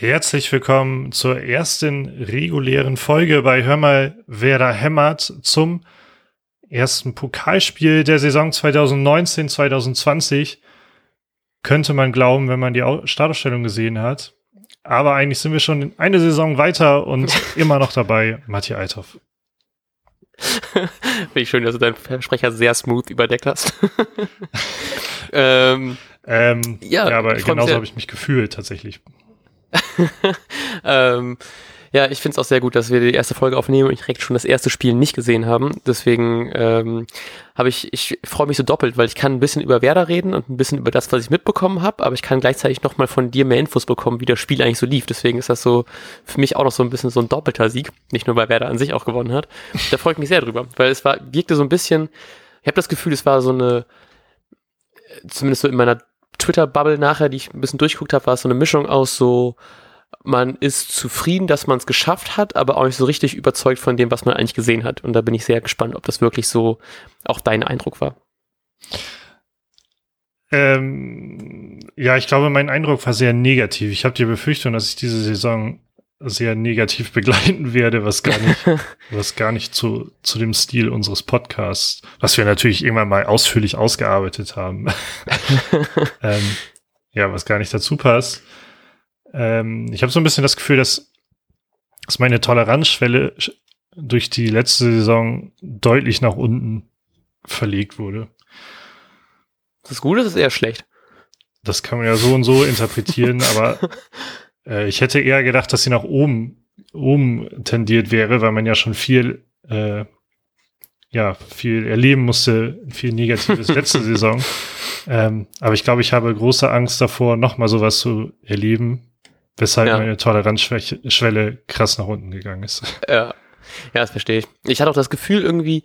Herzlich willkommen zur ersten regulären Folge bei Hör mal, wer da hämmert zum ersten Pokalspiel der Saison 2019-2020. Könnte man glauben, wenn man die Startausstellung gesehen hat. Aber eigentlich sind wir schon eine Saison weiter und immer noch dabei, Matthias Althoff. Finde ich schön, dass du deinen Versprecher sehr smooth überdeckt hast. ähm, ähm, ja, ja, aber genauso habe ich mich gefühlt tatsächlich. ähm, ja, ich finde es auch sehr gut, dass wir die erste Folge aufnehmen und ich direkt schon das erste Spiel nicht gesehen haben. Deswegen ähm, habe ich, ich freue mich so doppelt, weil ich kann ein bisschen über Werder reden und ein bisschen über das, was ich mitbekommen habe, aber ich kann gleichzeitig nochmal von dir mehr Infos bekommen, wie das Spiel eigentlich so lief. Deswegen ist das so für mich auch noch so ein bisschen so ein doppelter Sieg, nicht nur weil Werder an sich auch gewonnen hat. Da freue ich mich sehr drüber, weil es war, wirkte so ein bisschen, ich habe das Gefühl, es war so eine, zumindest so in meiner Twitter-Bubble nachher, die ich ein bisschen durchguckt habe, war so eine Mischung aus so, man ist zufrieden, dass man es geschafft hat, aber auch nicht so richtig überzeugt von dem, was man eigentlich gesehen hat. Und da bin ich sehr gespannt, ob das wirklich so auch dein Eindruck war. Ähm, ja, ich glaube, mein Eindruck war sehr negativ. Ich habe die Befürchtung, dass ich diese Saison sehr negativ begleiten werde, was gar nicht, was gar nicht zu, zu dem Stil unseres Podcasts, was wir natürlich irgendwann mal ausführlich ausgearbeitet haben. ähm, ja, was gar nicht dazu passt. Ähm, ich habe so ein bisschen das Gefühl, dass, dass meine Toleranzschwelle durch die letzte Saison deutlich nach unten verlegt wurde. Das ist gut, das ist eher schlecht. Das kann man ja so und so interpretieren, aber äh, ich hätte eher gedacht, dass sie nach oben, oben tendiert wäre, weil man ja schon viel, äh, ja, viel erleben musste, viel Negatives letzte Saison. Ähm, aber ich glaube, ich habe große Angst davor, nochmal sowas zu erleben, weshalb ja. meine Toleranzschwelle krass nach unten gegangen ist. Ja. ja, das verstehe ich. Ich hatte auch das Gefühl irgendwie,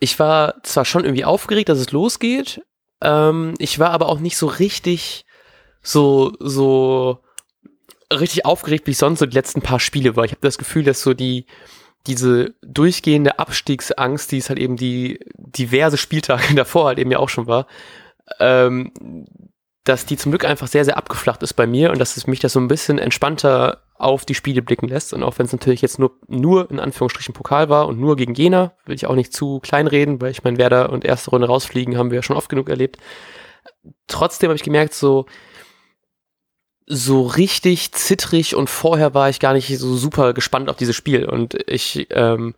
ich war zwar schon irgendwie aufgeregt, dass es losgeht, ähm, ich war aber auch nicht so richtig so, so richtig aufgeregt, wie sonst so die letzten paar Spiele war. Ich habe das Gefühl, dass so die, diese durchgehende Abstiegsangst, die es halt eben die diverse Spieltage davor halt eben ja auch schon war, ähm, dass die zum Glück einfach sehr, sehr abgeflacht ist bei mir und dass es mich das so ein bisschen entspannter auf die Spiele blicken lässt. Und auch wenn es natürlich jetzt nur, nur in Anführungsstrichen Pokal war und nur gegen Jena, will ich auch nicht zu klein reden, weil ich mein Werder und erste Runde rausfliegen haben wir ja schon oft genug erlebt. Trotzdem habe ich gemerkt, so, so richtig zittrig und vorher war ich gar nicht so super gespannt auf dieses Spiel. Und ich ähm,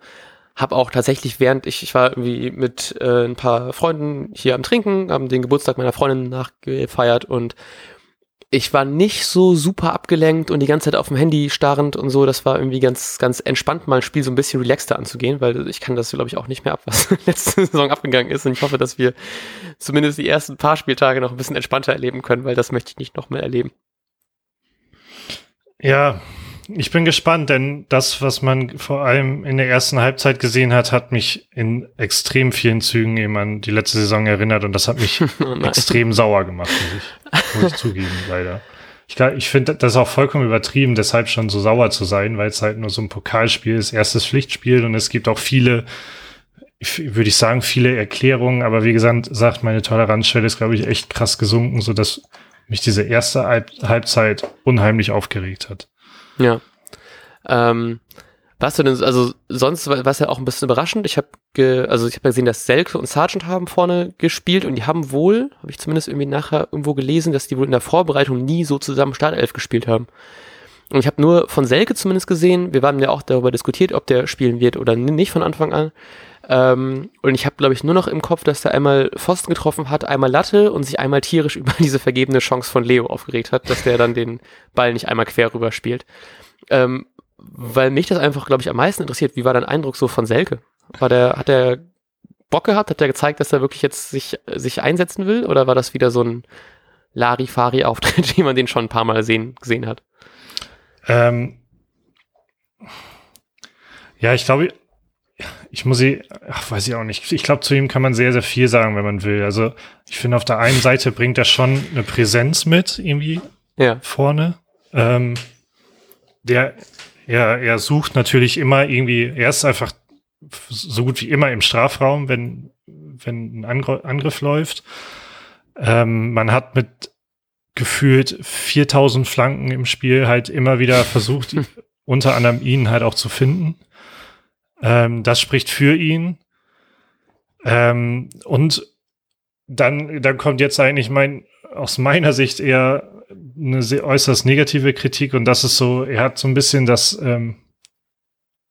habe auch tatsächlich während ich, ich war irgendwie mit äh, ein paar Freunden hier am Trinken, haben den Geburtstag meiner Freundin nachgefeiert und ich war nicht so super abgelenkt und die ganze Zeit auf dem Handy starrend und so. Das war irgendwie ganz, ganz entspannt, mal ein Spiel so ein bisschen relaxter anzugehen, weil ich kann das, glaube ich, auch nicht mehr ab, was letzte Saison abgegangen ist. Und ich hoffe, dass wir zumindest die ersten paar Spieltage noch ein bisschen entspannter erleben können, weil das möchte ich nicht noch mehr erleben. Ja, ich bin gespannt, denn das, was man vor allem in der ersten Halbzeit gesehen hat, hat mich in extrem vielen Zügen eben an die letzte Saison erinnert und das hat mich oh extrem sauer gemacht, muss ich, muss ich zugeben, leider. Ich, ich finde das auch vollkommen übertrieben, deshalb schon so sauer zu sein, weil es halt nur so ein Pokalspiel ist, erstes Pflichtspiel und es gibt auch viele, würde ich sagen, viele Erklärungen, aber wie gesagt, sagt meine Toleranzschwelle ist, glaube ich, echt krass gesunken, so dass mich diese erste Halbzeit unheimlich aufgeregt hat. Ja. Ähm, was denn, also sonst war es ja auch ein bisschen überraschend. Ich habe also ich gesehen, dass Selke und Sargent haben vorne gespielt und die haben wohl, habe ich zumindest irgendwie nachher irgendwo gelesen, dass die wohl in der Vorbereitung nie so zusammen Startelf gespielt haben. Und ich habe nur von Selke zumindest gesehen, wir waren ja auch darüber diskutiert, ob der spielen wird oder nicht von Anfang an. Ähm, und ich habe, glaube ich, nur noch im Kopf, dass der einmal Pfosten getroffen hat, einmal Latte und sich einmal tierisch über diese vergebene Chance von Leo aufgeregt hat, dass der dann den Ball nicht einmal quer rüber spielt. Ähm, weil mich das einfach, glaube ich, am meisten interessiert. Wie war dein Eindruck so von Selke? War der, hat der Bock gehabt? Hat der gezeigt, dass er wirklich jetzt sich, sich einsetzen will? Oder war das wieder so ein Larifari-Auftritt, wie man den schon ein paar Mal sehen, gesehen hat? Ähm, ja, ich glaube, ich muss sie, ach, weiß ich auch nicht. Ich glaube, zu ihm kann man sehr, sehr viel sagen, wenn man will. Also, ich finde, auf der einen Seite bringt er schon eine Präsenz mit, irgendwie ja. vorne. Ähm, der, ja, er sucht natürlich immer irgendwie, er ist einfach so gut wie immer im Strafraum, wenn, wenn ein Angr Angriff läuft. Ähm, man hat mit gefühlt 4000 Flanken im Spiel halt immer wieder versucht, unter anderem ihn halt auch zu finden. Ähm, das spricht für ihn. Ähm, und dann, dann kommt jetzt eigentlich mein, aus meiner Sicht eher eine sehr äußerst negative Kritik und das ist so, er hat so ein bisschen das, ähm,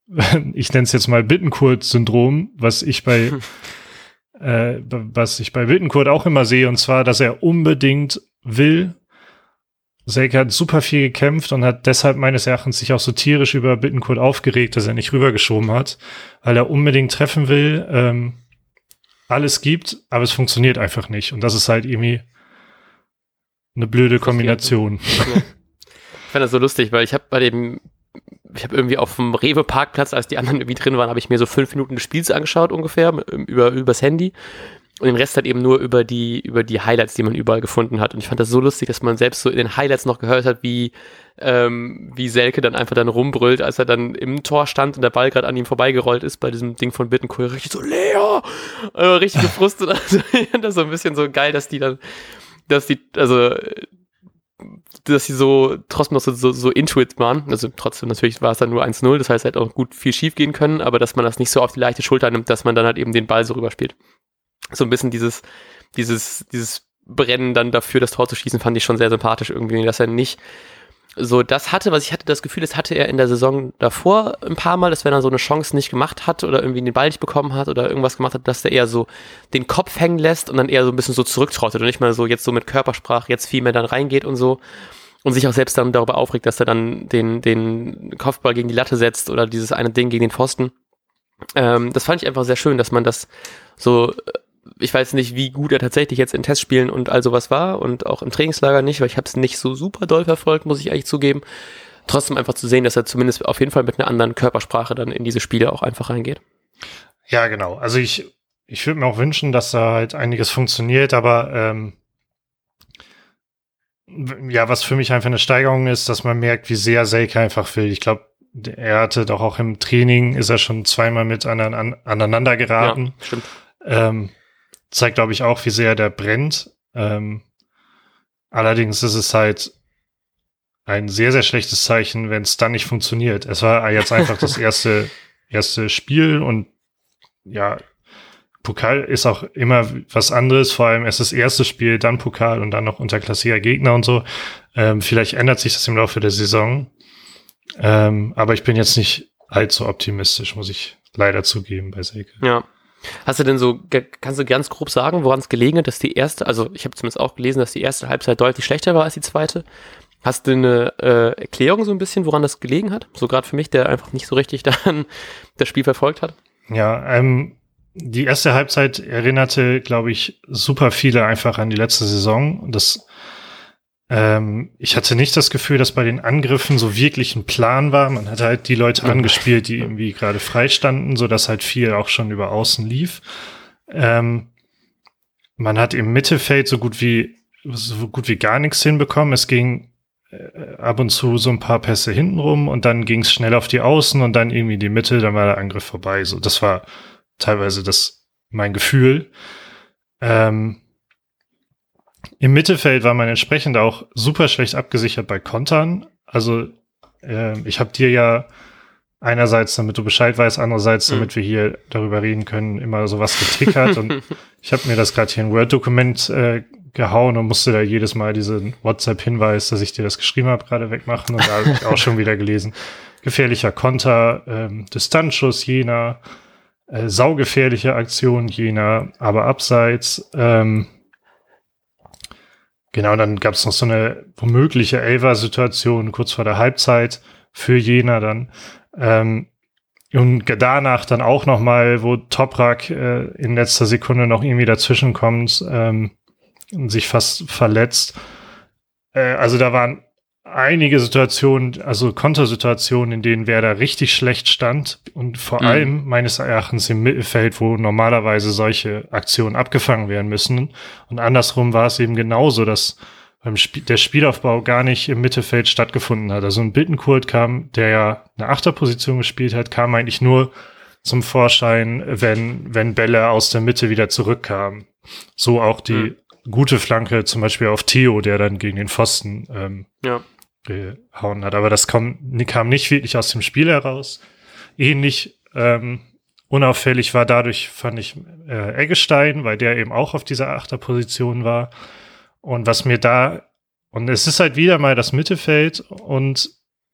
ich nenne es jetzt mal Bittenkurt-Syndrom, was ich bei, äh, was ich bei Bittenkurt auch immer sehe, und zwar, dass er unbedingt will. Selke hat super viel gekämpft und hat deshalb meines Erachtens sich auch so tierisch über Bittenkurt aufgeregt, dass er nicht rübergeschoben hat, weil er unbedingt treffen will. Ähm, alles gibt, aber es funktioniert einfach nicht. Und das ist halt irgendwie eine blöde Kombination. Ich fand das so lustig, weil ich habe bei dem, ich habe irgendwie auf dem Rewe-Parkplatz, als die anderen irgendwie drin waren, habe ich mir so fünf Minuten des Spiels angeschaut ungefähr, über, übers Handy. Und den Rest halt eben nur über die, über die Highlights, die man überall gefunden hat. Und ich fand das so lustig, dass man selbst so in den Highlights noch gehört hat, wie, ähm, wie Selke dann einfach dann rumbrüllt, als er dann im Tor stand und der Ball gerade an ihm vorbeigerollt ist bei diesem Ding von Bittencourt. Richtig so, Leo! Äh, richtig gefrustet. Also, ich fand das so ein bisschen so geil, dass die dann, dass die, also, dass sie so trotzdem noch so, so, so intuit waren. Also trotzdem natürlich war es dann nur 1-0, das heißt, halt auch gut viel schief gehen können, aber dass man das nicht so auf die leichte Schulter nimmt, dass man dann halt eben den Ball so rüberspielt so ein bisschen dieses, dieses, dieses Brennen dann dafür, das Tor zu schießen, fand ich schon sehr sympathisch irgendwie, dass er nicht so das hatte, was ich hatte das Gefühl, das hatte er in der Saison davor ein paar Mal, dass wenn er so eine Chance nicht gemacht hat oder irgendwie den Ball nicht bekommen hat oder irgendwas gemacht hat, dass er eher so den Kopf hängen lässt und dann eher so ein bisschen so zurücktrottet und nicht mal so jetzt so mit Körpersprache jetzt viel mehr dann reingeht und so und sich auch selbst dann darüber aufregt, dass er dann den, den Kopfball gegen die Latte setzt oder dieses eine Ding gegen den Pfosten. Ähm, das fand ich einfach sehr schön, dass man das so ich weiß nicht, wie gut er tatsächlich jetzt in Testspielen und all sowas war und auch im Trainingslager nicht, weil ich habe es nicht so super doll verfolgt, muss ich eigentlich zugeben. Trotzdem einfach zu sehen, dass er zumindest auf jeden Fall mit einer anderen Körpersprache dann in diese Spiele auch einfach reingeht. Ja, genau. Also ich, ich würde mir auch wünschen, dass da halt einiges funktioniert, aber ähm, ja, was für mich einfach eine Steigerung ist, dass man merkt, wie sehr Selke einfach will. Ich glaube, er hatte doch auch im Training, ist er schon zweimal mit an, aneinander geraten. Ja, stimmt. Ähm, zeigt, glaube ich, auch, wie sehr der brennt. Ähm, allerdings ist es halt ein sehr, sehr schlechtes Zeichen, wenn es dann nicht funktioniert. Es war jetzt einfach das erste, erste Spiel und ja, Pokal ist auch immer was anderes, vor allem erst das erste Spiel, dann Pokal und dann noch unterklassiger Gegner und so. Ähm, vielleicht ändert sich das im Laufe der Saison. Ähm, aber ich bin jetzt nicht allzu optimistisch, muss ich leider zugeben bei Selke. Ja, Hast du denn so, kannst du ganz grob sagen, woran es gelegen hat, dass die erste, also ich habe zumindest auch gelesen, dass die erste Halbzeit deutlich schlechter war als die zweite. Hast du eine äh, Erklärung so ein bisschen, woran das gelegen hat? So gerade für mich, der einfach nicht so richtig dann das Spiel verfolgt hat. Ja, ähm, die erste Halbzeit erinnerte, glaube ich, super viele einfach an die letzte Saison. Das ähm, ich hatte nicht das Gefühl, dass bei den Angriffen so wirklich ein Plan war. Man hat halt die Leute angespielt, die irgendwie gerade frei standen, so dass halt viel auch schon über außen lief. Ähm, man hat im Mittelfeld so gut wie so gut wie gar nichts hinbekommen. Es ging äh, ab und zu so ein paar Pässe hintenrum und dann ging es schnell auf die Außen und dann irgendwie die Mitte, dann war der Angriff vorbei. So, das war teilweise das mein Gefühl. Ähm, im Mittelfeld war man entsprechend auch super schlecht abgesichert bei Kontern. Also äh, ich habe dir ja einerseits, damit du Bescheid weißt, andererseits, mhm. damit wir hier darüber reden können, immer sowas getickert. und ich habe mir das gerade hier in Word-Dokument äh, gehauen und musste da jedes Mal diesen WhatsApp-Hinweis, dass ich dir das geschrieben habe, gerade wegmachen. Und da habe ich auch schon wieder gelesen. Gefährlicher Konter, ähm, Distanzschuss jener, äh, saugefährliche Aktion jener, aber abseits. Ähm, Genau, dann gab es noch so eine womögliche Elfer-Situation kurz vor der Halbzeit für Jena dann. Ähm, und danach dann auch noch mal, wo Toprak äh, in letzter Sekunde noch irgendwie dazwischen kommt ähm, und sich fast verletzt. Äh, also da waren einige Situationen, also Kontersituationen, in denen Werder richtig schlecht stand und vor mhm. allem meines Erachtens im Mittelfeld, wo normalerweise solche Aktionen abgefangen werden müssen. Und andersrum war es eben genauso, dass beim Sp der Spielaufbau gar nicht im Mittelfeld stattgefunden hat. Also ein Bittenkurt kam, der ja eine Achterposition gespielt hat, kam eigentlich nur zum Vorschein, wenn, wenn Bälle aus der Mitte wieder zurückkamen. So auch die mhm. gute Flanke, zum Beispiel auf Theo, der dann gegen den Pfosten ähm, ja. Gehauen hat. Aber das kam, kam nicht wirklich aus dem Spiel heraus. Ähnlich ähm, unauffällig war dadurch, fand ich, äh, Eggestein, weil der eben auch auf dieser Achterposition war. Und was mir da, und es ist halt wieder mal das Mittelfeld und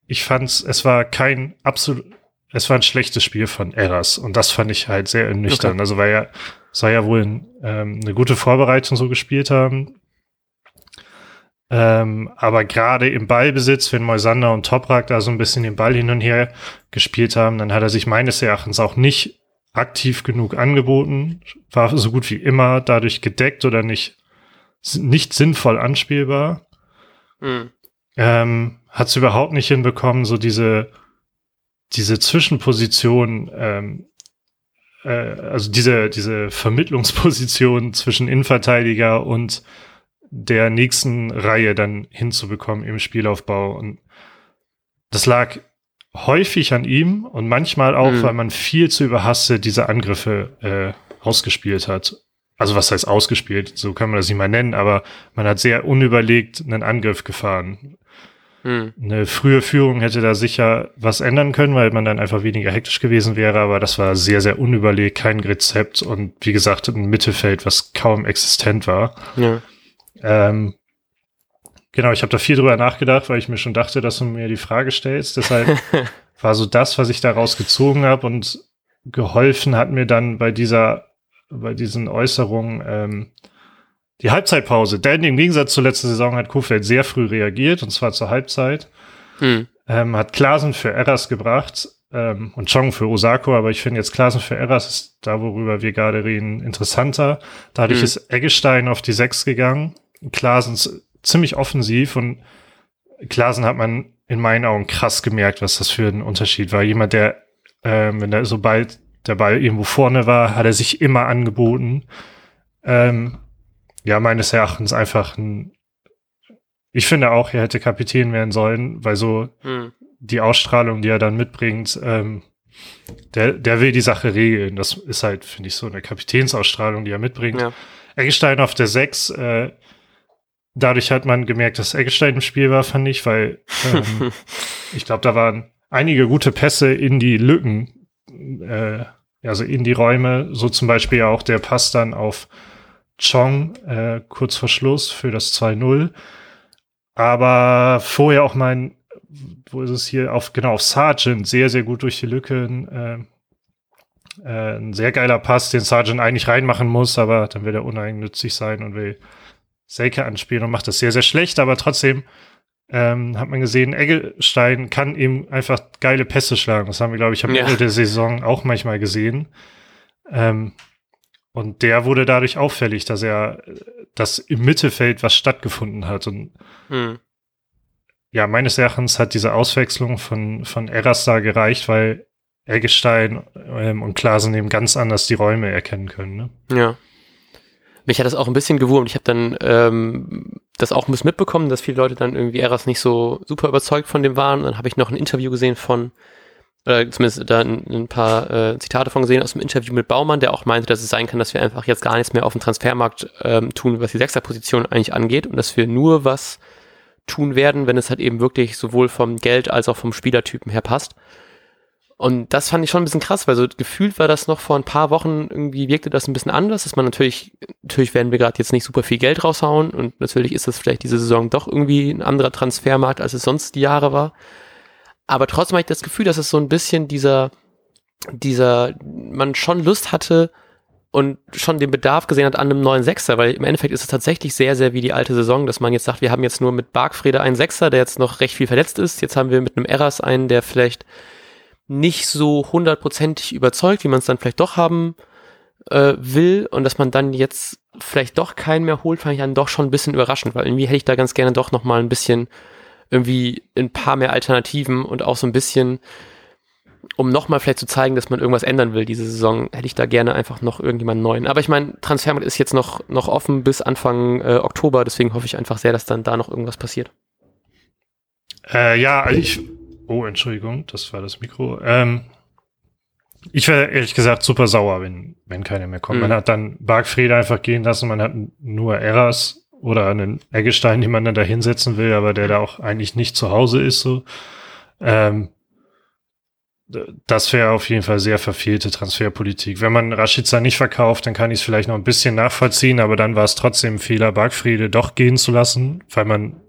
ich fand es war kein absolut, es war ein schlechtes Spiel von Eras und das fand ich halt sehr ernüchternd. Okay. Also weil ja, soll ja wohl ähm, eine gute Vorbereitung so gespielt haben. Ähm, aber gerade im Ballbesitz, wenn Moisander und Toprak da so ein bisschen den Ball hin und her gespielt haben, dann hat er sich meines Erachtens auch nicht aktiv genug angeboten, war so gut wie immer dadurch gedeckt oder nicht, nicht sinnvoll anspielbar. Mhm. Ähm, hat es überhaupt nicht hinbekommen, so diese, diese Zwischenposition, ähm, äh, also diese, diese Vermittlungsposition zwischen Innenverteidiger und der nächsten Reihe dann hinzubekommen im Spielaufbau. Und das lag häufig an ihm und manchmal auch, mhm. weil man viel zu überhastet diese Angriffe äh, ausgespielt hat. Also was heißt ausgespielt? So kann man das nicht mal nennen, aber man hat sehr unüberlegt einen Angriff gefahren. Mhm. Eine frühe Führung hätte da sicher was ändern können, weil man dann einfach weniger hektisch gewesen wäre, aber das war sehr, sehr unüberlegt, kein Rezept und wie gesagt ein Mittelfeld, was kaum existent war. Ja. Ähm, Genau, ich habe da viel drüber nachgedacht, weil ich mir schon dachte, dass du mir die Frage stellst. Deshalb war so das, was ich daraus gezogen habe und geholfen hat mir dann bei dieser, bei diesen Äußerungen ähm, die Halbzeitpause. Denn im Gegensatz zur letzten Saison hat Kofeld sehr früh reagiert, und zwar zur Halbzeit. Hm. Ähm, hat Klasen für Erras gebracht ähm, und Chong für Osako, aber ich finde jetzt Klasen für Erras ist da, worüber wir gerade reden, interessanter. Dadurch hm. ist Eggestein auf die Sechs gegangen. Klasens ziemlich offensiv und Klasen hat man in meinen Augen krass gemerkt, was das für ein Unterschied war. Jemand, der, ähm, wenn er sobald der Ball irgendwo vorne war, hat er sich immer angeboten. Ähm, ja, meines Erachtens einfach ein, ich finde auch, er hätte Kapitän werden sollen, weil so hm. die Ausstrahlung, die er dann mitbringt, ähm, der, der will die Sache regeln. Das ist halt, finde ich, so eine Kapitänsausstrahlung, die er mitbringt. Ja. Eggestein auf der 6, äh, dadurch hat man gemerkt, dass Eggestein im Spiel war, fand ich, weil ähm, ich glaube, da waren einige gute Pässe in die Lücken, äh, also in die Räume, so zum Beispiel auch der Pass dann auf Chong äh, kurz vor Schluss für das 2-0. Aber vorher auch mein, wo ist es hier, auf, genau, auf Sargent, sehr, sehr gut durch die Lücke. Äh, äh, ein sehr geiler Pass, den Sargent eigentlich reinmachen muss, aber dann will er uneigennützig sein und will Selke anspielen und macht das sehr, sehr schlecht, aber trotzdem ähm, hat man gesehen, Eggestein kann eben einfach geile Pässe schlagen. Das haben wir, glaube ich, am ja. Ende der Saison auch manchmal gesehen. Ähm, und der wurde dadurch auffällig, dass er, dass im Mittelfeld was stattgefunden hat. Und hm. ja, meines Erachtens hat diese Auswechslung von, von Eras da gereicht, weil Eggestein ähm, und Klasen eben ganz anders die Räume erkennen können. Ne? Ja. Mich hat das auch ein bisschen gewurmt. Ich habe dann ähm, das auch ein bisschen mitbekommen, dass viele Leute dann irgendwie Eras nicht so super überzeugt von dem waren. Dann habe ich noch ein Interview gesehen von, oder zumindest da ein, ein paar äh, Zitate von gesehen aus dem Interview mit Baumann, der auch meinte, dass es sein kann, dass wir einfach jetzt gar nichts mehr auf dem Transfermarkt ähm, tun, was die Sechserposition eigentlich angeht und dass wir nur was tun werden, wenn es halt eben wirklich sowohl vom Geld als auch vom Spielertypen her passt. Und das fand ich schon ein bisschen krass, weil so gefühlt war das noch vor ein paar Wochen irgendwie wirkte das ein bisschen anders, dass man natürlich, natürlich werden wir gerade jetzt nicht super viel Geld raushauen und natürlich ist das vielleicht diese Saison doch irgendwie ein anderer Transfermarkt, als es sonst die Jahre war. Aber trotzdem habe ich das Gefühl, dass es so ein bisschen dieser, dieser, man schon Lust hatte und schon den Bedarf gesehen hat an einem neuen Sechser, weil im Endeffekt ist es tatsächlich sehr, sehr wie die alte Saison, dass man jetzt sagt, wir haben jetzt nur mit Bargfrede einen Sechser, der jetzt noch recht viel verletzt ist. Jetzt haben wir mit einem Eras einen, der vielleicht nicht so hundertprozentig überzeugt, wie man es dann vielleicht doch haben äh, will und dass man dann jetzt vielleicht doch keinen mehr holt, fand ich dann doch schon ein bisschen überraschend, weil irgendwie hätte ich da ganz gerne doch noch mal ein bisschen irgendwie ein paar mehr Alternativen und auch so ein bisschen, um noch mal vielleicht zu zeigen, dass man irgendwas ändern will diese Saison, hätte ich da gerne einfach noch irgendjemanden neuen. Aber ich meine, Transfermarkt ist jetzt noch, noch offen bis Anfang äh, Oktober, deswegen hoffe ich einfach sehr, dass dann da noch irgendwas passiert. Äh, ja, ich Oh, Entschuldigung, das war das Mikro. Ähm, ich wäre ehrlich gesagt super sauer, wenn, wenn keiner mehr kommt. Mhm. Man hat dann Bargfriede einfach gehen lassen, man hat nur Eras oder einen Eggestein, den man dann da hinsetzen will, aber der da auch eigentlich nicht zu Hause ist, so. Ähm, das wäre auf jeden Fall sehr verfehlte Transferpolitik. Wenn man Rashica nicht verkauft, dann kann ich es vielleicht noch ein bisschen nachvollziehen, aber dann war es trotzdem ein Fehler, Bargfriede doch gehen zu lassen, weil man,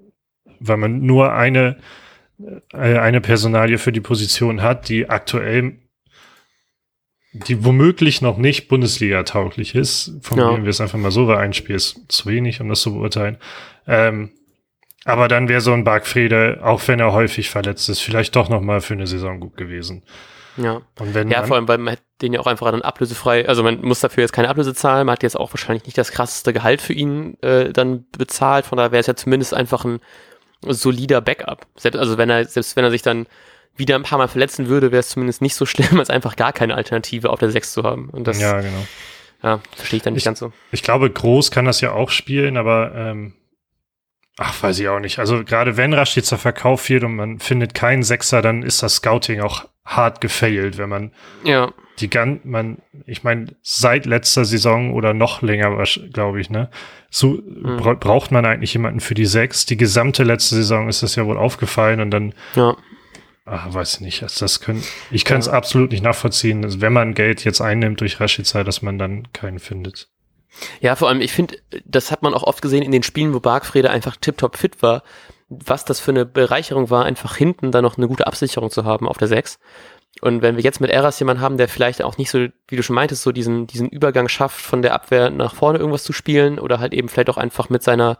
weil man nur eine, eine Personalie für die Position hat, die aktuell, die womöglich noch nicht Bundesliga tauglich ist. Formulieren ja. wir es einfach mal so, weil ein Spiel ist zu wenig, um das zu beurteilen. Ähm, aber dann wäre so ein Bargfriede, auch wenn er häufig verletzt ist, vielleicht doch noch mal für eine Saison gut gewesen. Ja. Und wenn ja, vor allem, weil man den ja auch einfach dann ablösefrei, also man muss dafür jetzt keine Ablöse zahlen, man hat jetzt auch wahrscheinlich nicht das krasseste Gehalt für ihn äh, dann bezahlt, von daher wäre es ja zumindest einfach ein solider Backup. Selbst, also wenn er, selbst wenn er sich dann wieder ein paar Mal verletzen würde, wäre es zumindest nicht so schlimm, als einfach gar keine Alternative auf der 6 zu haben. Und das, ja, genau. Ja, verstehe ich dann nicht ich, ganz so. Ich glaube, Groß kann das ja auch spielen, aber ähm, Ach, weiß ich auch nicht. Also gerade wenn Rashica verkauft wird und man findet keinen Sechser, dann ist das Scouting auch hart gefailt, wenn man ja. Die gan man, ich meine, seit letzter Saison oder noch länger, glaube ich, ne, so mhm. bra braucht man eigentlich jemanden für die Sechs. Die gesamte letzte Saison ist das ja wohl aufgefallen und dann, ja. ach, weiß ich nicht, also das können, ich kann es ja. absolut nicht nachvollziehen, also wenn man Geld jetzt einnimmt durch Rashica, dass man dann keinen findet. Ja, vor allem, ich finde, das hat man auch oft gesehen in den Spielen, wo Bargfrede einfach tiptop fit war, was das für eine Bereicherung war, einfach hinten da noch eine gute Absicherung zu haben auf der 6. Und wenn wir jetzt mit Eras jemanden haben, der vielleicht auch nicht so, wie du schon meintest, so diesen, diesen Übergang schafft, von der Abwehr nach vorne irgendwas zu spielen oder halt eben vielleicht auch einfach mit seiner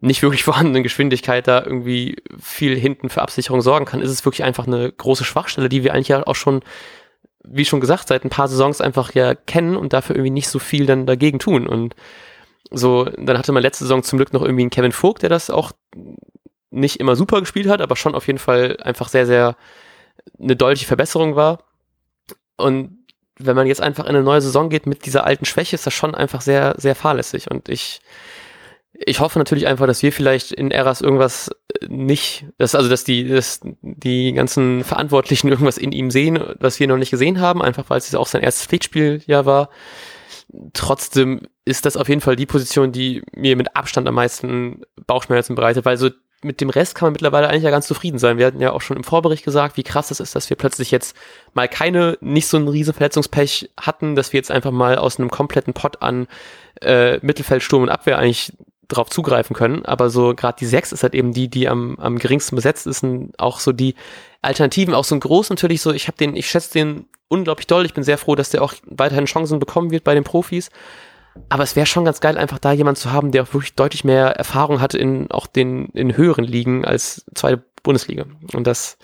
nicht wirklich vorhandenen Geschwindigkeit da irgendwie viel hinten für Absicherung sorgen kann, ist es wirklich einfach eine große Schwachstelle, die wir eigentlich ja auch schon wie schon gesagt, seit ein paar Saisons einfach ja kennen und dafür irgendwie nicht so viel dann dagegen tun. Und so, dann hatte man letzte Saison zum Glück noch irgendwie einen Kevin Vogt, der das auch nicht immer super gespielt hat, aber schon auf jeden Fall einfach sehr, sehr eine deutliche Verbesserung war. Und wenn man jetzt einfach in eine neue Saison geht mit dieser alten Schwäche, ist das schon einfach sehr, sehr fahrlässig. Und ich ich hoffe natürlich einfach, dass wir vielleicht in Eras irgendwas nicht, dass, also dass die, dass die ganzen Verantwortlichen irgendwas in ihm sehen, was wir noch nicht gesehen haben, einfach weil es auch sein erstes Pflichtspiel ja war. Trotzdem ist das auf jeden Fall die Position, die mir mit Abstand am meisten Bauchschmerzen bereitet, weil so mit dem Rest kann man mittlerweile eigentlich ja ganz zufrieden sein. Wir hatten ja auch schon im Vorbericht gesagt, wie krass das ist, dass wir plötzlich jetzt mal keine, nicht so ein riesen Verletzungspech hatten, dass wir jetzt einfach mal aus einem kompletten Pot an äh, Mittelfeld, Sturm und Abwehr eigentlich drauf zugreifen können. Aber so gerade die 6 ist halt eben die, die am, am geringsten besetzt ist. Und auch so die Alternativen, auch so ein Groß natürlich so, ich habe den, ich schätze den unglaublich doll. Ich bin sehr froh, dass der auch weiterhin Chancen bekommen wird bei den Profis. Aber es wäre schon ganz geil, einfach da jemand zu haben, der auch wirklich deutlich mehr Erfahrung hat in auch den in höheren Ligen als zweite Bundesliga. Und das,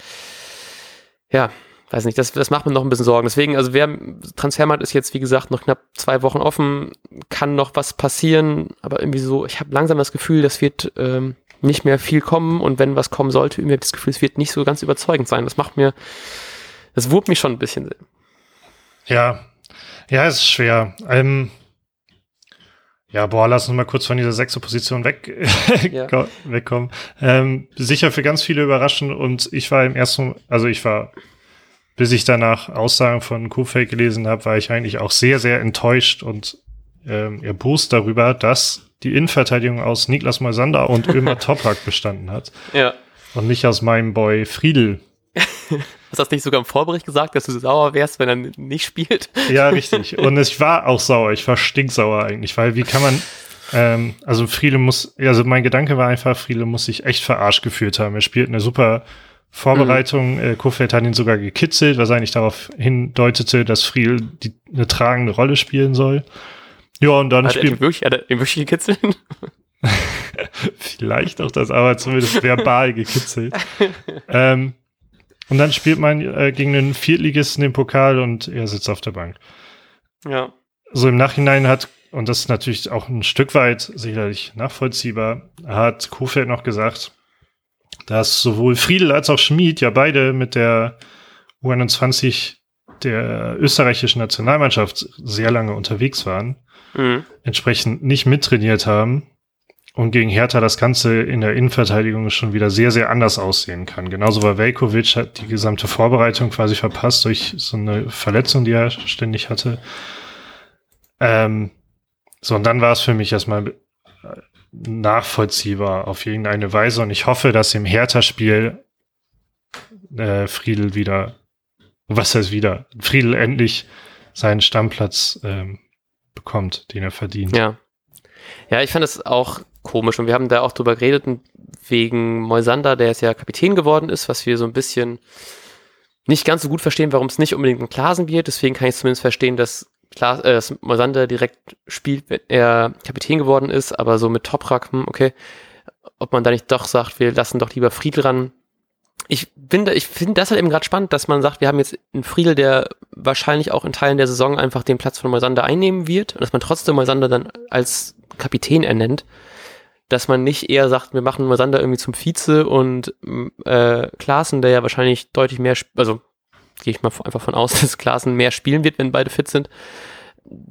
ja, weiß nicht, das, das macht mir noch ein bisschen Sorgen. Deswegen, also wer Transfermarkt ist jetzt, wie gesagt, noch knapp zwei Wochen offen, kann noch was passieren, aber irgendwie so, ich habe langsam das Gefühl, das wird ähm, nicht mehr viel kommen und wenn was kommen sollte, irgendwie habe das Gefühl, es wird nicht so ganz überzeugend sein. Das macht mir, das wurmt mich schon ein bisschen. Ja, ja, es ist schwer. Ähm, ja, boah, lass uns mal kurz von dieser sechste Position weg, ja. wegkommen. Ähm, sicher für ganz viele überraschend und ich war im ersten, also ich war bis ich danach Aussagen von Kufeld gelesen habe, war ich eigentlich auch sehr, sehr enttäuscht und ähm, erbost darüber, dass die Innenverteidigung aus Niklas Moisander und Ömer Toprak bestanden hat. Ja. Und nicht aus meinem Boy Friedel. Hast du das nicht sogar im Vorbericht gesagt, dass du sauer wärst, wenn er nicht spielt? Ja, richtig. Und ich war auch sauer. Ich war stinksauer eigentlich, weil wie kann man, ähm, also Friedel muss, also mein Gedanke war einfach, Friedel muss sich echt verarscht gefühlt haben. Er spielt eine super Vorbereitung. Mhm. Äh, Kofeld hat ihn sogar gekitzelt, was eigentlich darauf hindeutete, dass Friel die, eine tragende Rolle spielen soll. Ja, und dann hat spielt. Er wirklich, hat er ihn wirklich gekitzelt? Vielleicht auch das, aber zumindest verbal gekitzelt. ähm, und dann spielt man äh, gegen einen Viertligisten im Pokal und er sitzt auf der Bank. Ja. So im Nachhinein hat, und das ist natürlich auch ein Stück weit sicherlich nachvollziehbar, hat Kofeld noch gesagt, dass sowohl Friedel als auch Schmid ja beide mit der U21 der österreichischen Nationalmannschaft sehr lange unterwegs waren, mhm. entsprechend nicht mittrainiert haben und gegen Hertha das Ganze in der Innenverteidigung schon wieder sehr, sehr anders aussehen kann. Genauso war Velkovic hat die gesamte Vorbereitung quasi verpasst durch so eine Verletzung, die er ständig hatte. Ähm, so, und dann war es für mich erstmal nachvollziehbar auf irgendeine Weise und ich hoffe, dass im Hertha-Spiel äh, Friedel wieder, was heißt wieder, Friedel endlich seinen Stammplatz ähm, bekommt, den er verdient. Ja. Ja, ich fand das auch komisch. Und wir haben da auch drüber geredet wegen Moisander, der jetzt ja Kapitän geworden ist, was wir so ein bisschen nicht ganz so gut verstehen, warum es nicht unbedingt ein Klasen wird. Deswegen kann ich zumindest verstehen, dass, Kla äh, dass Moisander direkt spielt, wenn er Kapitän geworden ist, aber so mit Toprak, hm, okay, ob man da nicht doch sagt, wir lassen doch lieber Friedel ran, ich finde, ich finde das halt eben gerade spannend, dass man sagt, wir haben jetzt einen Friedel, der wahrscheinlich auch in Teilen der Saison einfach den Platz von Moisander einnehmen wird und dass man trotzdem Moisander dann als Kapitän ernennt, dass man nicht eher sagt, wir machen Moisander irgendwie zum Vize und äh, Klaassen, der ja wahrscheinlich deutlich mehr, also gehe ich mal einfach von aus, dass Klaassen mehr spielen wird, wenn beide fit sind,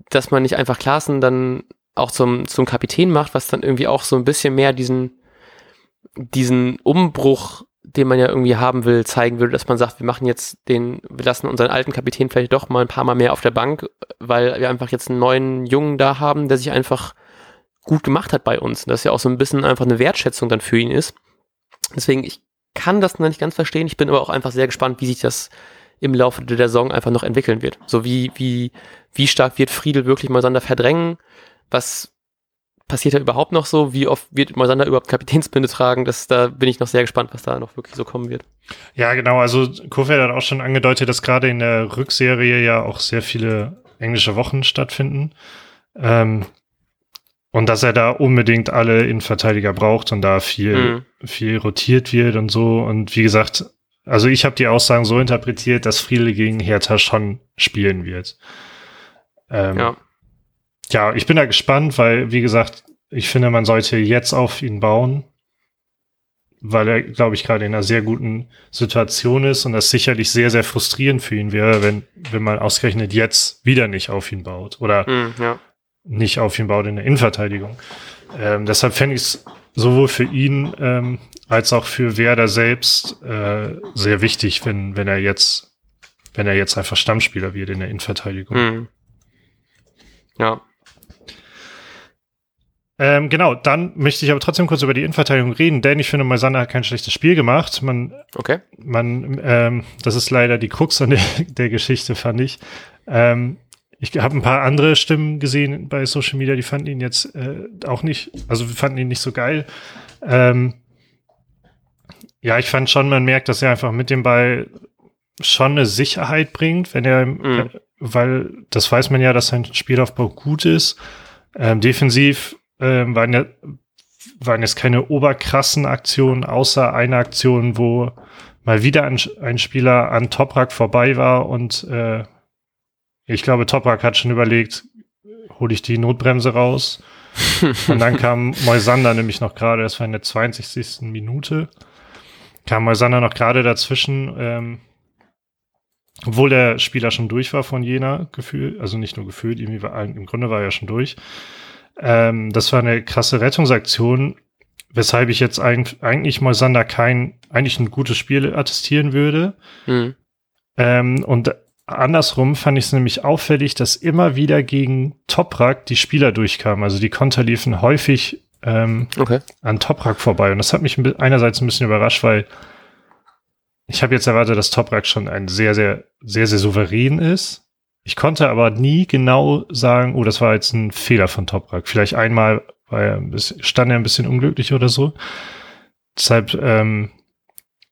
dass man nicht einfach Klaassen dann auch zum, zum Kapitän macht, was dann irgendwie auch so ein bisschen mehr diesen, diesen Umbruch den man ja irgendwie haben will, zeigen würde, dass man sagt, wir machen jetzt den, wir lassen unseren alten Kapitän vielleicht doch mal ein paar Mal mehr auf der Bank, weil wir einfach jetzt einen neuen Jungen da haben, der sich einfach gut gemacht hat bei uns. Und das ja auch so ein bisschen einfach eine Wertschätzung dann für ihn ist. Deswegen, ich kann das noch nicht ganz verstehen. Ich bin aber auch einfach sehr gespannt, wie sich das im Laufe der Saison einfach noch entwickeln wird. So wie, wie, wie stark wird Friedel wirklich mal Sander verdrängen? Was, passiert da überhaupt noch so? Wie oft wird Moisander überhaupt Kapitänsbinde tragen? Das, da bin ich noch sehr gespannt, was da noch wirklich so kommen wird. Ja, genau. Also Kofeld hat auch schon angedeutet, dass gerade in der Rückserie ja auch sehr viele englische Wochen stattfinden. Ähm, und dass er da unbedingt alle Innenverteidiger braucht und da viel, mhm. viel rotiert wird und so. Und wie gesagt, also ich habe die Aussagen so interpretiert, dass Friedel gegen Hertha schon spielen wird. Ähm, ja ja, ich bin da gespannt, weil, wie gesagt, ich finde, man sollte jetzt auf ihn bauen, weil er, glaube ich, gerade in einer sehr guten Situation ist und das sicherlich sehr, sehr frustrierend für ihn wäre, wenn, wenn man ausgerechnet jetzt wieder nicht auf ihn baut oder mm, ja. Nicht auf ihn baut in der Innenverteidigung. Ähm, deshalb fände ich es sowohl für ihn ähm, als auch für Werder selbst äh, sehr wichtig, wenn, wenn er jetzt, wenn er jetzt einfach Stammspieler wird in der Innenverteidigung. Mm. Ja, ähm, genau, dann möchte ich aber trotzdem kurz über die Innenverteidigung reden, denn ich finde, Moisander hat kein schlechtes Spiel gemacht. Man, okay. man, ähm, das ist leider die Krux an der, der Geschichte, fand ich. Ähm, ich habe ein paar andere Stimmen gesehen bei Social Media, die fanden ihn jetzt äh, auch nicht, also fanden ihn nicht so geil. Ähm, ja, ich fand schon, man merkt, dass er einfach mit dem Ball schon eine Sicherheit bringt, wenn er, mhm. weil das weiß man ja, dass sein Spielaufbau gut ist. Ähm, defensiv ähm, waren, ja, waren jetzt keine oberkrassen Aktionen, außer eine Aktion, wo mal wieder ein, ein Spieler an Toprak vorbei war und äh, ich glaube, Toprak hat schon überlegt, hole ich die Notbremse raus. und dann kam Moisander nämlich noch gerade, das war in der 20. Minute, kam Moisander noch gerade dazwischen, ähm, obwohl der Spieler schon durch war von Jena, gefühlt, also nicht nur gefühlt, irgendwie war, im Grunde war er schon durch. Ähm, das war eine krasse Rettungsaktion, weshalb ich jetzt eigentlich, eigentlich Moisander kein, eigentlich ein gutes Spiel attestieren würde. Mhm. Ähm, und andersrum fand ich es nämlich auffällig, dass immer wieder gegen Toprak die Spieler durchkamen. Also die Konter liefen häufig ähm, okay. an Toprak vorbei. Und das hat mich einerseits ein bisschen überrascht, weil ich habe jetzt erwartet, dass Toprak schon ein sehr, sehr, sehr, sehr souverän ist. Ich konnte aber nie genau sagen, oh, das war jetzt ein Fehler von Toprak. Vielleicht einmal war er ein bisschen, stand er ein bisschen unglücklich oder so. Deshalb ähm,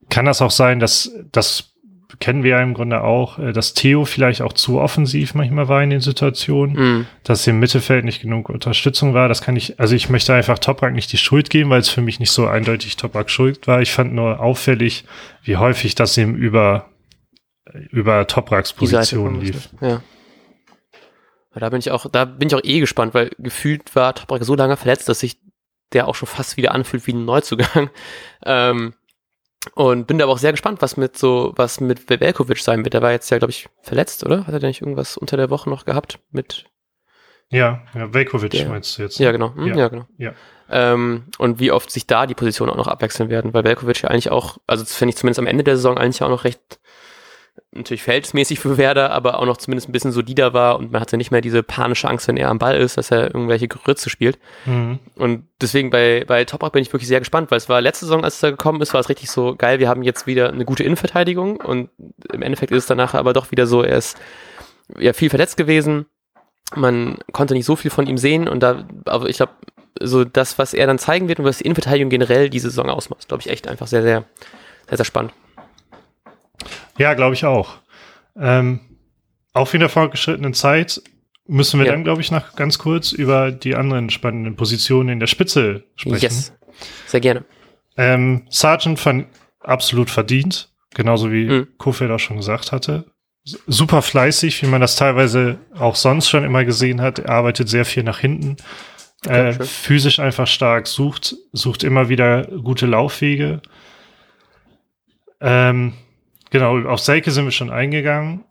kann das auch sein, dass das kennen wir ja im Grunde auch, äh, dass Theo vielleicht auch zu offensiv manchmal war in den Situationen, mm. dass im Mittelfeld nicht genug Unterstützung war. Das kann ich, also ich möchte einfach Toprak nicht die Schuld geben, weil es für mich nicht so eindeutig Toprak schuld war. Ich fand nur auffällig, wie häufig das ihm über über Topraks Position lief. Ja. Da bin ich auch, da bin ich auch eh gespannt, weil gefühlt war Toprak so lange verletzt, dass sich der auch schon fast wieder anfühlt wie ein Neuzugang. Ähm, und bin da aber auch sehr gespannt, was mit so, was mit Velkovic sein wird. Der war jetzt ja, glaube ich, verletzt, oder? Hat er denn nicht irgendwas unter der Woche noch gehabt mit Ja, ja Velkovic der, meinst du jetzt? Ja, genau. Hm, ja. ja. genau. Ja. Ähm, und wie oft sich da die Positionen auch noch abwechseln werden, weil Velkovic ja eigentlich auch, also das finde ich zumindest am Ende der Saison eigentlich auch noch recht natürlich verhältnismäßig für Werder, aber auch noch zumindest ein bisschen solider war und man hatte nicht mehr diese panische Angst, wenn er am Ball ist, dass er irgendwelche Grütze spielt. Mhm. Und deswegen bei, bei Toprak bin ich wirklich sehr gespannt, weil es war letzte Saison, als er gekommen ist, war es richtig so geil, wir haben jetzt wieder eine gute Innenverteidigung und im Endeffekt ist es danach aber doch wieder so, er ist ja viel verletzt gewesen, man konnte nicht so viel von ihm sehen und da, aber ich glaube, so das, was er dann zeigen wird und was die Innenverteidigung generell diese Saison ausmacht, glaube ich echt einfach sehr, sehr, sehr, sehr spannend. Ja, glaube ich auch. Ähm, auch in der fortgeschrittenen Zeit müssen wir ja. dann, glaube ich, noch ganz kurz über die anderen spannenden Positionen in der Spitze sprechen. Yes, sehr gerne. Ähm, Sargent fand absolut verdient, genauso wie mhm. Kofeld auch schon gesagt hatte. Super fleißig, wie man das teilweise auch sonst schon immer gesehen hat. Er arbeitet sehr viel nach hinten. Äh, physisch einfach stark, sucht, sucht immer wieder gute Laufwege. Ähm, Genau, auf Selke sind wir schon eingegangen.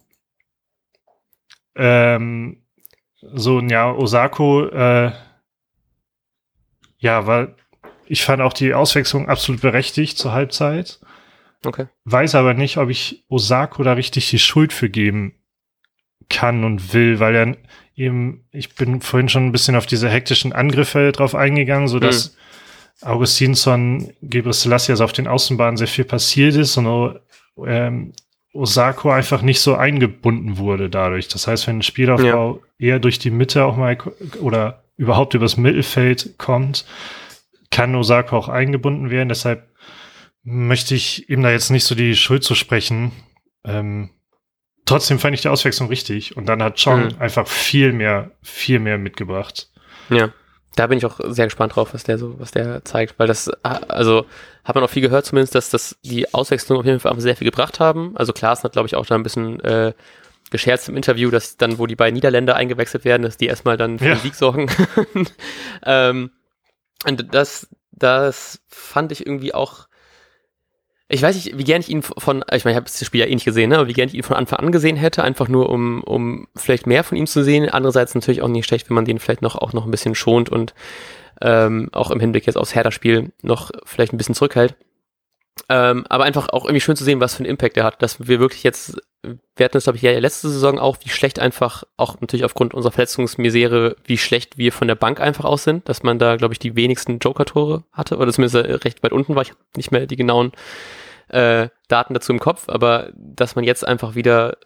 Ähm, so, ja, Osako, äh, ja, war, ich fand auch die Auswechslung absolut berechtigt zur Halbzeit. Okay. Weiß aber nicht, ob ich Osako da richtig die Schuld für geben kann und will, weil er eben, ich bin vorhin schon ein bisschen auf diese hektischen Angriffe drauf eingegangen, so dass mhm. Augustinsson, Gebre Selassie, auf den Außenbahnen sehr viel passiert ist und ähm, Osako einfach nicht so eingebunden wurde dadurch. Das heißt, wenn ein Spielaufbau ja. eher durch die Mitte auch mal oder überhaupt übers Mittelfeld kommt, kann Osako auch eingebunden werden. Deshalb möchte ich ihm da jetzt nicht so die Schuld zu sprechen. Ähm, trotzdem fand ich die Auswechslung richtig und dann hat Chong mhm. einfach viel mehr, viel mehr mitgebracht. Ja. Da bin ich auch sehr gespannt drauf, was der so, was der zeigt, weil das, also hat man auch viel gehört zumindest, dass das die Auswechslung auf jeden Fall sehr viel gebracht haben. Also Klaassen hat, glaube ich, auch da ein bisschen äh, gescherzt im Interview, dass dann, wo die beiden Niederländer eingewechselt werden, dass die erstmal dann für ja. den Sieg sorgen. ähm, und das, das fand ich irgendwie auch ich weiß nicht, wie gern ich ihn von, ich meine, ich habe das Spiel ja eh nicht gesehen, ne, aber wie gern ich ihn von Anfang an gesehen hätte, einfach nur um, um vielleicht mehr von ihm zu sehen. Andererseits natürlich auch nicht schlecht, wenn man den vielleicht noch auch noch ein bisschen schont und ähm, auch im Hinblick jetzt aufs Hertha-Spiel noch vielleicht ein bisschen zurückhält. Ähm, aber einfach auch irgendwie schön zu sehen, was für einen Impact er hat, dass wir wirklich jetzt, wir hatten das glaube ich ja letzte Saison auch, wie schlecht einfach, auch natürlich aufgrund unserer Verletzungsmisere, wie schlecht wir von der Bank einfach aus sind, dass man da glaube ich die wenigsten Joker-Tore hatte, oder zumindest recht weit unten war, ich habe nicht mehr die genauen äh, Daten dazu im Kopf, aber dass man jetzt einfach wieder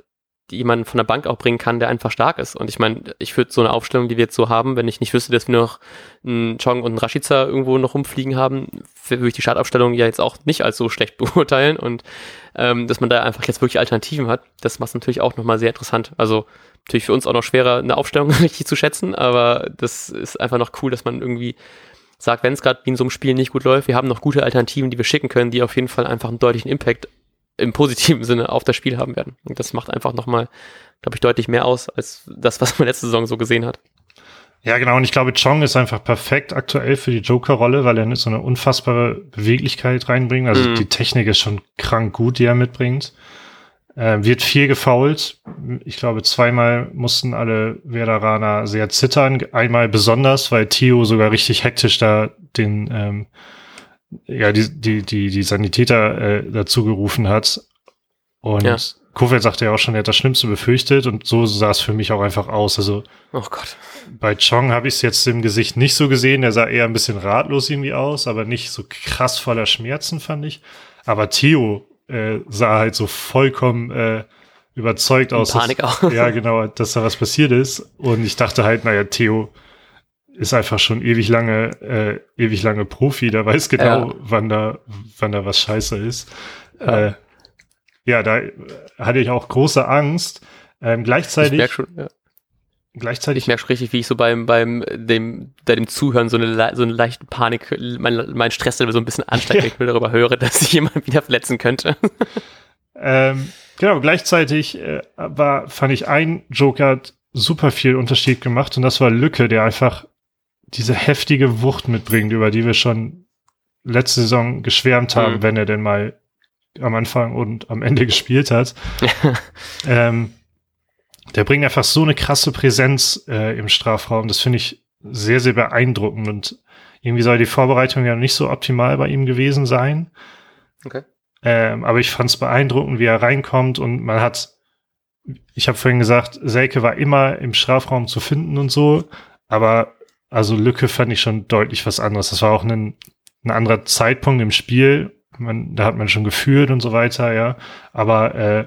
jemanden von der Bank auch bringen kann, der einfach stark ist. Und ich meine, ich würde so eine Aufstellung, die wir jetzt so haben, wenn ich nicht wüsste, dass wir noch einen Chong und einen Rashica irgendwo noch rumfliegen haben, würde ich die Startaufstellung ja jetzt auch nicht als so schlecht beurteilen. Und ähm, dass man da einfach jetzt wirklich Alternativen hat, das macht es natürlich auch nochmal sehr interessant. Also natürlich für uns auch noch schwerer, eine Aufstellung richtig zu schätzen, aber das ist einfach noch cool, dass man irgendwie sagt, wenn es gerade wie in so einem Spiel nicht gut läuft, wir haben noch gute Alternativen, die wir schicken können, die auf jeden Fall einfach einen deutlichen Impact im positiven Sinne auf das Spiel haben werden. Und das macht einfach nochmal, glaube ich, deutlich mehr aus als das, was man letzte Saison so gesehen hat. Ja, genau. Und ich glaube, Chong ist einfach perfekt aktuell für die Joker-Rolle, weil er so eine unfassbare Beweglichkeit reinbringt. Also mm. die Technik ist schon krank gut, die er mitbringt. Äh, wird viel gefault. Ich glaube, zweimal mussten alle Werderaner sehr zittern. Einmal besonders, weil Theo sogar richtig hektisch da den, ähm, ja, die, die, die, die Sanitäter äh, dazu gerufen hat. Und ja. Kofeld sagte ja auch schon, er hat das Schlimmste befürchtet und so sah es für mich auch einfach aus. Also oh Gott. bei Chong habe ich es jetzt im Gesicht nicht so gesehen. Der sah eher ein bisschen ratlos irgendwie aus, aber nicht so krass voller Schmerzen, fand ich. Aber Theo äh, sah halt so vollkommen äh, überzeugt aus. Panik dass, auch. Ja, genau, dass da was passiert ist. Und ich dachte halt, naja, Theo ist einfach schon ewig lange, äh, ewig lange Profi, der weiß genau, ja. wann da, wann da was scheiße ist. Ja, äh, ja da hatte ich auch große Angst. Ähm, gleichzeitig. Ich merke schon, ja. Gleichzeitig. Ich merke schon richtig, wie ich so beim, beim, dem, bei dem Zuhören so eine, so eine leichte Panik, mein, mein Stresslevel so ein bisschen ansteigt, wenn ich darüber höre, dass sich jemand wieder verletzen könnte. Ähm, genau, gleichzeitig äh, war, fand ich ein Joker hat super viel Unterschied gemacht und das war Lücke, der einfach diese heftige Wucht mitbringt, über die wir schon letzte Saison geschwärmt haben, mhm. wenn er denn mal am Anfang und am Ende gespielt hat. ähm, der bringt einfach so eine krasse Präsenz äh, im Strafraum. Das finde ich sehr, sehr beeindruckend und irgendwie soll die Vorbereitung ja nicht so optimal bei ihm gewesen sein. Okay. Ähm, aber ich fand es beeindruckend, wie er reinkommt und man hat, ich habe vorhin gesagt, Selke war immer im Strafraum zu finden und so, aber also Lücke fand ich schon deutlich was anderes. Das war auch ein, ein anderer Zeitpunkt im Spiel. Man, da hat man schon gefühlt und so weiter, ja. Aber äh,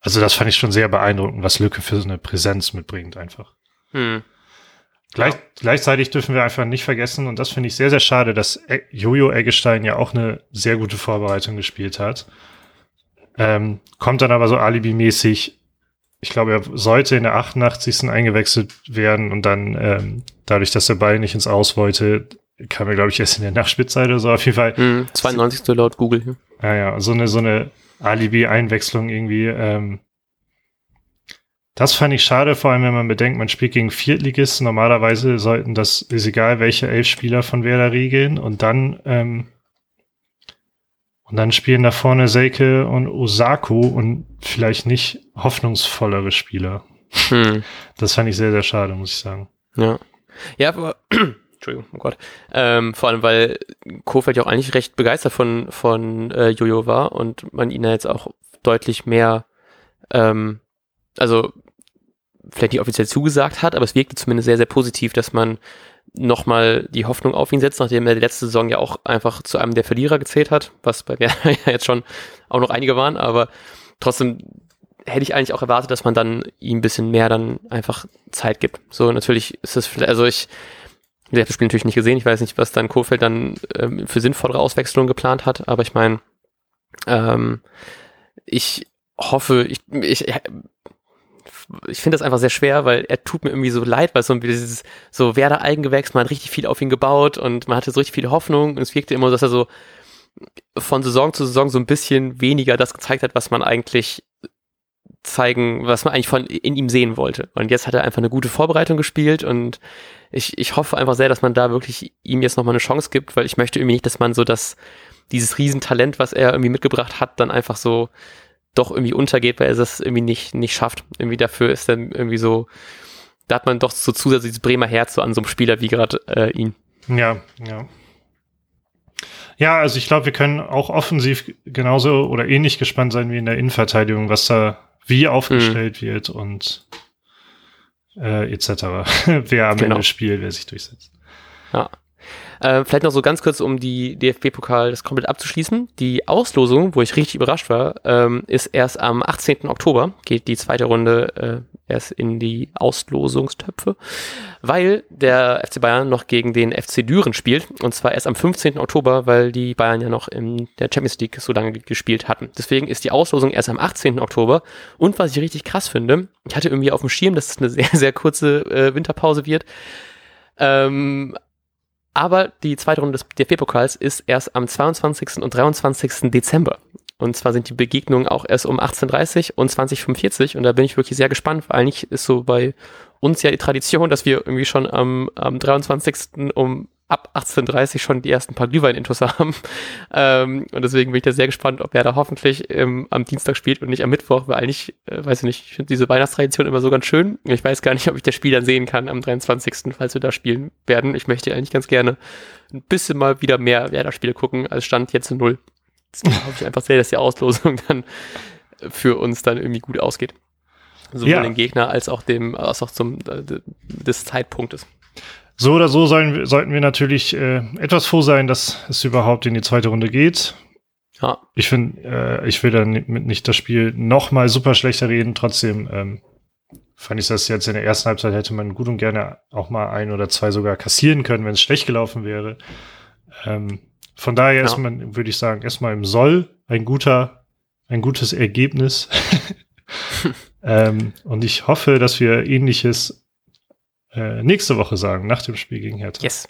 also das fand ich schon sehr beeindruckend, was Lücke für so eine Präsenz mitbringt einfach. Hm. Gleich, ja. Gleichzeitig dürfen wir einfach nicht vergessen, und das finde ich sehr, sehr schade, dass e Jojo Eggestein ja auch eine sehr gute Vorbereitung gespielt hat. Ähm, kommt dann aber so alibimäßig, ich glaube, er sollte in der 88. eingewechselt werden und dann, ähm, dadurch, dass der Ball nicht ins Aus wollte, kam er, glaube ich, erst in der Nachspielzeit oder so. Auf jeden Fall. Mm, 92. laut Google. Ja, ja, so eine, so eine Alibi-Einwechslung irgendwie. Ähm, das fand ich schade, vor allem wenn man bedenkt, man spielt gegen Viertligisten. Normalerweise sollten das, ist egal, welche elf Spieler von Werder regeln. Und dann, ähm, und dann spielen da vorne Seike und Osako und vielleicht nicht hoffnungsvollere Spieler. Hm. Das fand ich sehr, sehr schade, muss ich sagen. Ja. Ja, aber Entschuldigung, oh Gott. Ähm, vor allem, weil Kofeld ja auch eigentlich recht begeistert von, von äh, Jojo war und man ihn ja jetzt auch deutlich mehr, ähm, also vielleicht nicht offiziell zugesagt hat, aber es wirkte zumindest sehr, sehr positiv, dass man nochmal die Hoffnung auf ihn setzt, nachdem er die letzte Saison ja auch einfach zu einem der Verlierer gezählt hat, was bei mir ja jetzt schon auch noch einige waren, aber trotzdem hätte ich eigentlich auch erwartet, dass man dann ihm ein bisschen mehr dann einfach Zeit gibt. So, natürlich ist es, also ich, ich habe das Spiel natürlich nicht gesehen. Ich weiß nicht, was dann Kofeld dann ähm, für sinnvollere Auswechslungen geplant hat, aber ich meine, ähm, ich hoffe, ich, ich, ich finde das einfach sehr schwer, weil er tut mir irgendwie so leid, weil so dieses so Werder Eigengewächs, man hat richtig viel auf ihn gebaut und man hatte so richtig viel Hoffnung und es wirkte immer so, dass er so von Saison zu Saison so ein bisschen weniger das gezeigt hat, was man eigentlich zeigen, was man eigentlich von in ihm sehen wollte. Und jetzt hat er einfach eine gute Vorbereitung gespielt und ich, ich hoffe einfach sehr, dass man da wirklich ihm jetzt nochmal eine Chance gibt, weil ich möchte irgendwie nicht, dass man so das, dieses Riesentalent, was er irgendwie mitgebracht hat, dann einfach so doch irgendwie untergeht, weil er das irgendwie nicht, nicht schafft. Irgendwie dafür ist dann irgendwie so, da hat man doch so zusätzliches Bremer Herz so an so einem Spieler wie gerade äh, ihn. Ja, ja. Ja, also ich glaube, wir können auch offensiv genauso oder ähnlich gespannt sein wie in der Innenverteidigung, was da wie aufgestellt mhm. wird und äh, etc. wer am genau. Ende spielt, wer sich durchsetzt. Ja. Äh, vielleicht noch so ganz kurz, um die DFB-Pokal das komplett abzuschließen. Die Auslosung, wo ich richtig überrascht war, ähm, ist erst am 18. Oktober, geht die zweite Runde äh, erst in die Auslosungstöpfe, weil der FC Bayern noch gegen den FC Düren spielt und zwar erst am 15. Oktober, weil die Bayern ja noch in der Champions League so lange gespielt hatten. Deswegen ist die Auslosung erst am 18. Oktober und was ich richtig krass finde, ich hatte irgendwie auf dem Schirm, dass es eine sehr, sehr kurze äh, Winterpause wird. Ähm, aber die zweite Runde des DFB-Pokals ist erst am 22. und 23. Dezember. Und zwar sind die Begegnungen auch erst um 18.30 und 20.45 und da bin ich wirklich sehr gespannt, weil eigentlich ist so bei uns ja die Tradition, dass wir irgendwie schon am, am 23. um ab 18.30 schon die ersten paar Glühwein-Intos haben. Ähm, und deswegen bin ich da sehr gespannt, ob er da hoffentlich ähm, am Dienstag spielt und nicht am Mittwoch, weil eigentlich, äh, weiß ich nicht, ich finde diese Weihnachtstradition immer so ganz schön. Ich weiß gar nicht, ob ich das Spiel dann sehen kann am 23., falls wir da spielen werden. Ich möchte eigentlich ganz gerne ein bisschen mal wieder mehr Werder-Spiele gucken, als Stand jetzt null. Deswegen hoffe ich einfach sehr, dass die Auslosung dann für uns dann irgendwie gut ausgeht. Sowohl ja. den Gegner als auch dem, als auch zum äh, des Zeitpunktes. So oder so sollen, sollten wir natürlich äh, etwas froh sein, dass es überhaupt in die zweite Runde geht. Ja. Ich finde, äh, ich will dann nicht das Spiel noch mal super schlechter reden. Trotzdem ähm, fand ich das jetzt in der ersten Halbzeit hätte man gut und gerne auch mal ein oder zwei sogar kassieren können, wenn es schlecht gelaufen wäre. Ähm, von daher ja. erstmal, würde ich sagen, erstmal im Soll ein guter, ein gutes Ergebnis. ähm, und ich hoffe, dass wir ähnliches äh, nächste Woche sagen, nach dem Spiel gegen Hertha. Yes.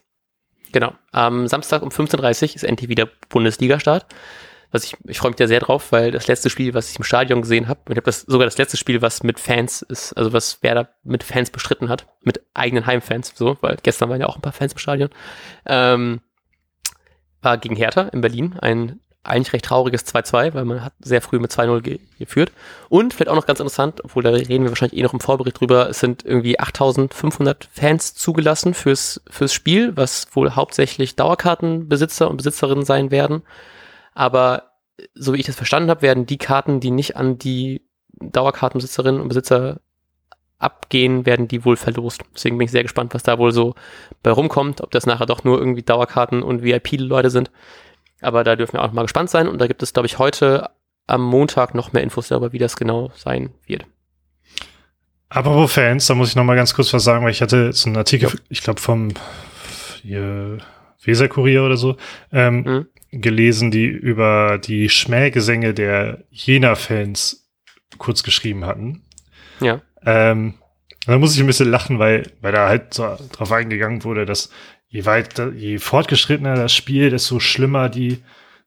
Genau. Am Samstag um 15.30 Uhr ist endlich wieder Bundesliga-Start. Was ich, ich freue mich da sehr drauf, weil das letzte Spiel, was ich im Stadion gesehen habe, ich habe das sogar das letzte Spiel, was mit Fans ist, also was Werder mit Fans bestritten hat, mit eigenen Heimfans, so, weil gestern waren ja auch ein paar Fans im Stadion, ähm, war gegen Hertha in Berlin ein eigentlich recht trauriges 2-2, weil man hat sehr früh mit 2-0 geführt. Und vielleicht auch noch ganz interessant, obwohl da reden wir wahrscheinlich eh noch im Vorbericht drüber, es sind irgendwie 8500 Fans zugelassen fürs, fürs Spiel, was wohl hauptsächlich Dauerkartenbesitzer und Besitzerinnen sein werden. Aber so wie ich das verstanden habe, werden die Karten, die nicht an die Dauerkartenbesitzerinnen und Besitzer abgehen, werden die wohl verlost. Deswegen bin ich sehr gespannt, was da wohl so bei rumkommt, ob das nachher doch nur irgendwie Dauerkarten und VIP-Leute sind. Aber da dürfen wir auch mal gespannt sein und da gibt es, glaube ich, heute am Montag noch mehr Infos darüber, wie das genau sein wird. Apropos Fans, da muss ich noch mal ganz kurz was sagen, weil ich hatte jetzt einen Artikel, ja. ich glaube vom Weserkurier oder so, ähm, mhm. gelesen, die über die Schmähgesänge der Jena-Fans kurz geschrieben hatten. Ja. Ähm, da muss ich ein bisschen lachen, weil, weil da halt so drauf eingegangen wurde, dass je weiter, je fortgeschrittener das Spiel, desto schlimmer die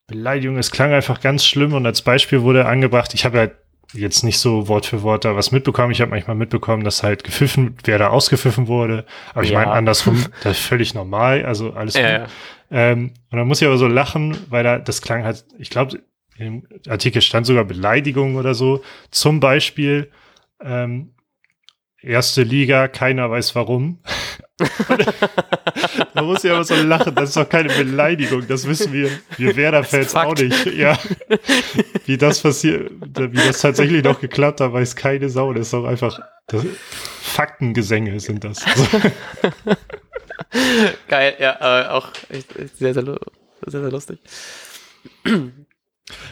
Beleidigung. Es klang einfach ganz schlimm und als Beispiel wurde angebracht, ich habe ja jetzt nicht so Wort für Wort da was mitbekommen. Ich habe manchmal mitbekommen, dass halt gepfiffen, wer da ausgepfiffen wurde. Aber ich ja. meine andersrum, das ist völlig normal, also alles ja, gut. Ähm, und dann muss ich aber so lachen, weil da das klang halt, ich glaube, im Artikel stand sogar Beleidigung oder so. Zum Beispiel ähm, erste Liga, keiner weiß warum. da muss ich aber so lachen, das ist doch keine Beleidigung, das wissen wir, wir Werder-Fans auch nicht. Ja. Wie das passiert, wie das tatsächlich noch geklappt hat, weiß keine Sau. Das ist doch einfach das, Faktengesänge sind das. Geil, ja, äh, auch sehr, sehr, sehr, sehr lustig.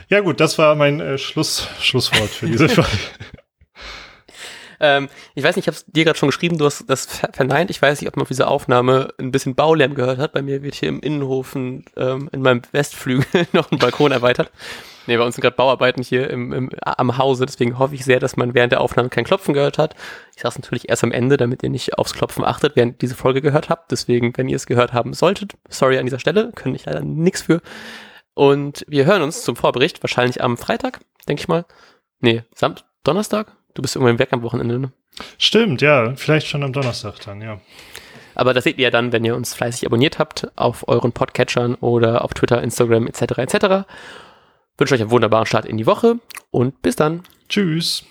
Ja gut, das war mein äh, Schluss, Schlusswort für diese Folge. Ähm, ich weiß nicht, ich habe es dir gerade schon geschrieben, du hast das verneint. Ich weiß nicht, ob man auf dieser Aufnahme ein bisschen Baulärm gehört hat. Bei mir wird hier im Innenhof ähm, in meinem Westflügel noch ein Balkon erweitert. Nee, bei uns sind gerade Bauarbeiten hier im, im, am Hause, deswegen hoffe ich sehr, dass man während der Aufnahme kein Klopfen gehört hat. Ich sage es natürlich erst am Ende, damit ihr nicht aufs Klopfen achtet, während ihr diese Folge gehört habt. Deswegen, wenn ihr es gehört haben solltet, sorry an dieser Stelle, können ich leider nichts für. Und wir hören uns zum Vorbericht, wahrscheinlich am Freitag, denke ich mal. Nee, Samt, Donnerstag? Du bist irgendwann weg am Wochenende, ne? Stimmt, ja. Vielleicht schon am Donnerstag dann, ja. Aber das seht ihr ja dann, wenn ihr uns fleißig abonniert habt auf euren Podcatchern oder auf Twitter, Instagram etc. etc. Wünsche euch einen wunderbaren Start in die Woche und bis dann. Tschüss.